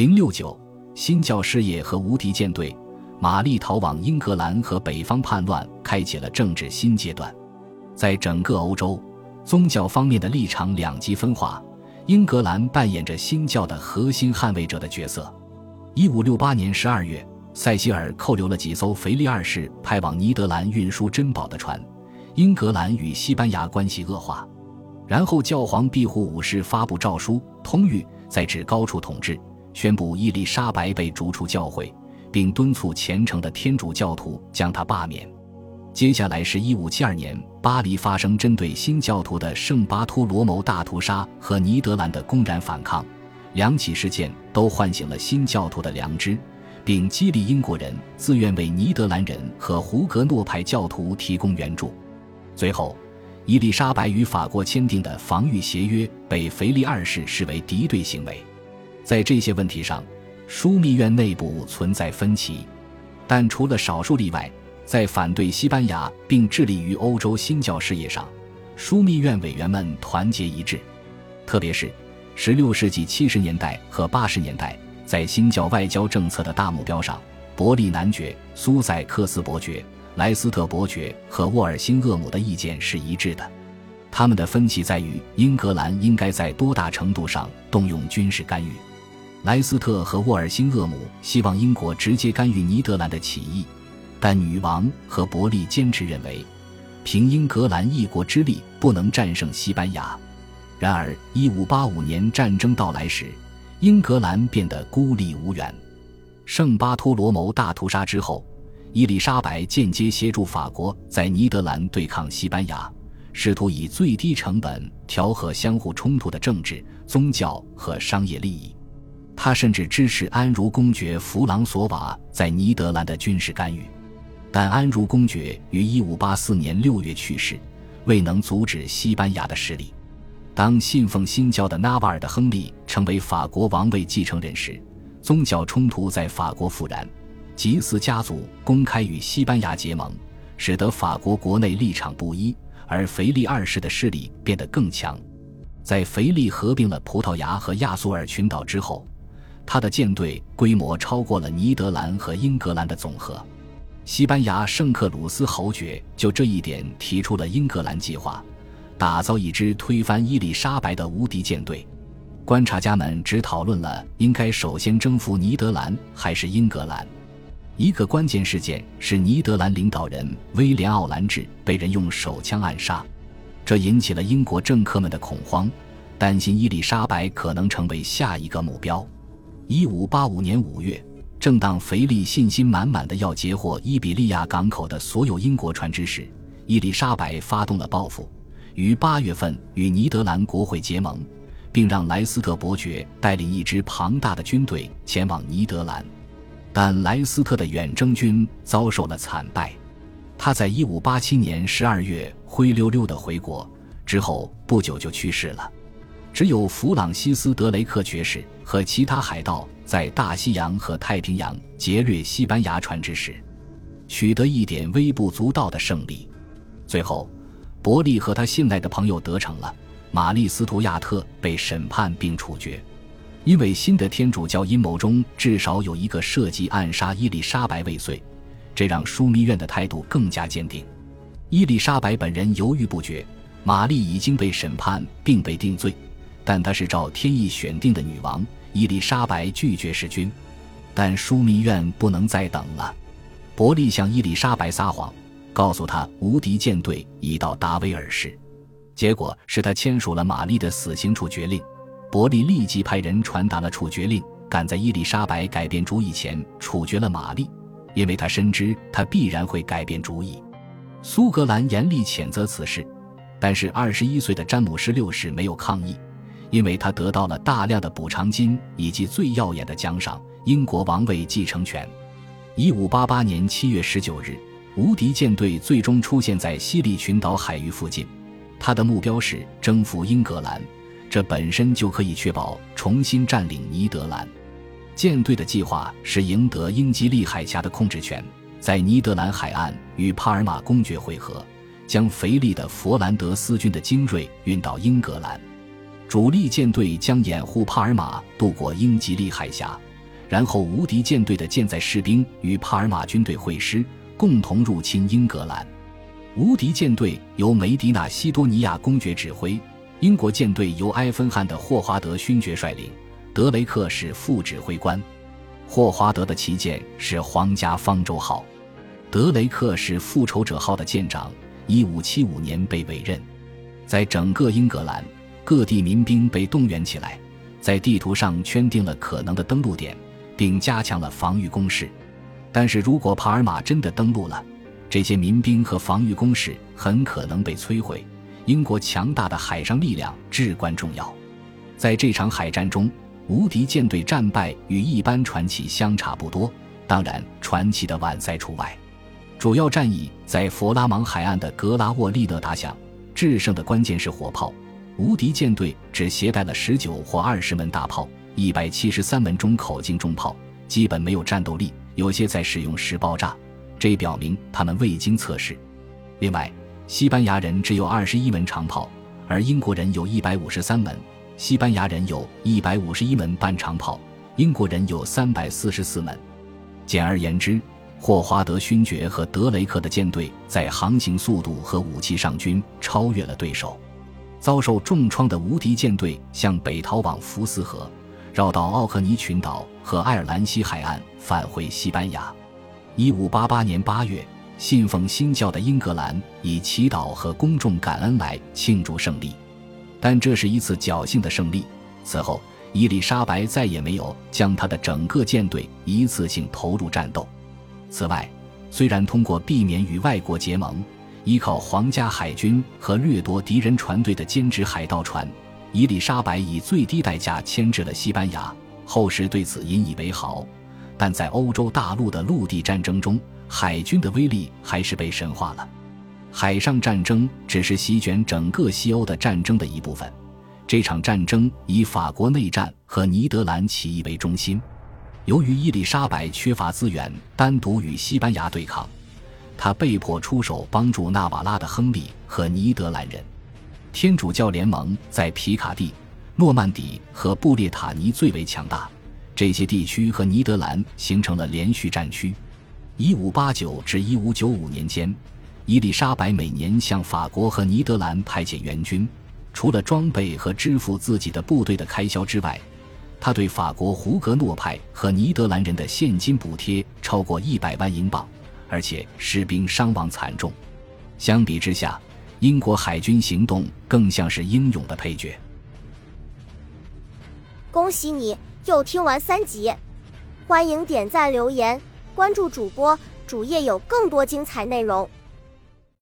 零六九新教事业和无敌舰队，玛丽逃往英格兰和北方叛乱，开启了政治新阶段。在整个欧洲，宗教方面的立场两极分化。英格兰扮演着新教的核心捍卫者的角色。一五六八年十二月，塞西尔扣留了几艘腓力二世派往尼德兰运输珍宝的船，英格兰与西班牙关系恶化。然后，教皇庇护五世发布诏书，通谕在至高处统治，宣布伊丽莎白被逐出教会，并敦促虔诚的天主教徒将她罢免。接下来是一五七二年，巴黎发生针对新教徒的圣巴托罗谋大屠杀和尼德兰的公然反抗，两起事件都唤醒了新教徒的良知，并激励英国人自愿为尼德兰人和胡格诺派教徒提供援助。最后，伊丽莎白与法国签订的防御协约被腓力二世视为敌对行为。在这些问题上，枢密院内部存在分歧，但除了少数例外。在反对西班牙并致力于欧洲新教事业上，枢密院委员们团结一致。特别是16世纪70年代和80年代，在新教外交政策的大目标上，伯利男爵、苏塞克斯伯爵、莱斯特伯爵和沃尔辛厄姆的意见是一致的。他们的分歧在于英格兰应该在多大程度上动用军事干预。莱斯特和沃尔辛厄姆希望英国直接干预尼德兰的起义。但女王和伯利坚持认为，凭英格兰一国之力不能战胜西班牙。然而，一五八五年战争到来时，英格兰变得孤立无援。圣巴托罗谋大屠杀之后，伊丽莎白间接协助法国在尼德兰对抗西班牙，试图以最低成本调和相互冲突的政治、宗教和商业利益。他甚至支持安茹公爵弗朗索瓦在尼德兰的军事干预。但安茹公爵于1584年6月去世，未能阻止西班牙的势力。当信奉新教的纳瓦尔的亨利成为法国王位继承人时，宗教冲突在法国复燃，吉斯家族公开与西班牙结盟，使得法国国内立场不一，而腓力二世的势力变得更强。在腓力合并了葡萄牙和亚速尔群岛之后，他的舰队规模超过了尼德兰和英格兰的总和。西班牙圣克鲁斯侯爵就这一点提出了英格兰计划，打造一支推翻伊丽莎白的无敌舰队。观察家们只讨论了应该首先征服尼德兰还是英格兰。一个关键事件是尼德兰领导人威廉奥兰治被人用手枪暗杀，这引起了英国政客们的恐慌，担心伊丽莎白可能成为下一个目标。一五八五年五月。正当腓力信心满满的要截获伊比利亚港口的所有英国船只时，伊丽莎白发动了报复，于八月份与尼德兰国会结盟，并让莱斯特伯爵带领一支庞大的军队前往尼德兰。但莱斯特的远征军遭受了惨败，他在一五八七年十二月灰溜溜的回国，之后不久就去世了。只有弗朗西斯·德雷克爵士和其他海盗在大西洋和太平洋劫掠西班牙船只时，取得一点微不足道的胜利。最后，伯利和他信赖的朋友得逞了，玛丽·斯图亚特被审判并处决，因为新的天主教阴谋中至少有一个涉及暗杀伊丽莎白未遂，这让枢密院的态度更加坚定。伊丽莎白本人犹豫不决，玛丽已经被审判并被定罪。但她是照天意选定的女王，伊丽莎白拒绝弑君，但枢密院不能再等了。伯利向伊丽莎白撒谎，告诉她无敌舰队已到达威尔士，结果是他签署了玛丽的死刑处决令。伯利立即派人传达了处决令，赶在伊丽莎白改变主意前处决了玛丽，因为他深知她必然会改变主意。苏格兰严厉谴责此事，但是二十一岁的詹姆士六世没有抗议。因为他得到了大量的补偿金以及最耀眼的奖赏——英国王位继承权。一五八八年七月十九日，无敌舰队最终出现在西利群岛海域附近，他的目标是征服英格兰，这本身就可以确保重新占领尼德兰。舰队的计划是赢得英吉利海峡的控制权，在尼德兰海岸与帕尔马公爵会合，将腓力的佛兰德斯军的精锐运到英格兰。主力舰队将掩护帕尔马渡过英吉利海峡，然后无敌舰队的舰载士兵与帕尔马军队会师，共同入侵英格兰。无敌舰队由梅迪纳西多尼亚公爵指挥，英国舰队由埃芬汉的霍华德勋爵率领，德雷克是副指挥官。霍华德的旗舰是皇家方舟号，德雷克是复仇者号的舰长。一五七五年被委任，在整个英格兰各地民兵被动员起来，在地图上圈定了可能的登陆点，并加强了防御工事。但是如果帕尔马真的登陆了，这些民兵和防御工事很可能被摧毁。英国强大的海上力量至关重要。在这场海战中，无敌舰队战败与一般传奇相差不多，当然传奇的晚赛除外。主要战役在佛拉芒海岸的格拉沃利德打响，制胜的关键是火炮。无敌舰队只携带了十九或二十门大炮，一百七十三门中口径重炮，基本没有战斗力，有些在使用时爆炸。这表明他们未经测试。另外，西班牙人只有二十一门长炮，而英国人有一百五十三门。西班牙人有一百五十一门半长炮，英国人有三百四十四门。简而言之，霍华德勋爵和德雷克的舰队在航行速度和武器上均超越了对手。遭受重创的无敌舰队向北逃往福斯河，绕到奥克尼群岛和爱尔兰西海岸，返回西班牙。一五八八年八月，信奉新教的英格兰以祈祷和公众感恩来庆祝胜利，但这是一次侥幸的胜利。此后，伊丽莎白再也没有将她的整个舰队一次性投入战斗。此外，虽然通过避免与外国结盟，依靠皇家海军和掠夺敌人船队的兼职海盗船，伊丽莎白以最低代价牵制了西班牙，后世对此引以为豪。但在欧洲大陆的陆地战争中，海军的威力还是被神化了。海上战争只是席卷整个西欧的战争的一部分。这场战争以法国内战和尼德兰起义为中心。由于伊丽莎白缺乏资源，单独与西班牙对抗，他被迫出手帮助纳瓦拉的亨利和尼德兰人。天主教联盟在皮卡蒂、诺曼底和布列塔尼最为强大。这些地区和尼德兰形成了连续战区。1589至1595年间，伊丽莎白每年向法国和尼德兰派遣援军，除了装备和支付自己的部队的开销之外，他对法国胡格诺派和尼德兰人的现金补贴超过一百万英镑，而且士兵伤亡惨重。相比之下，英国海军行动更像是英勇的配角。恭喜你！又听完三集，欢迎点赞、留言、关注主播，主页有更多精彩内容。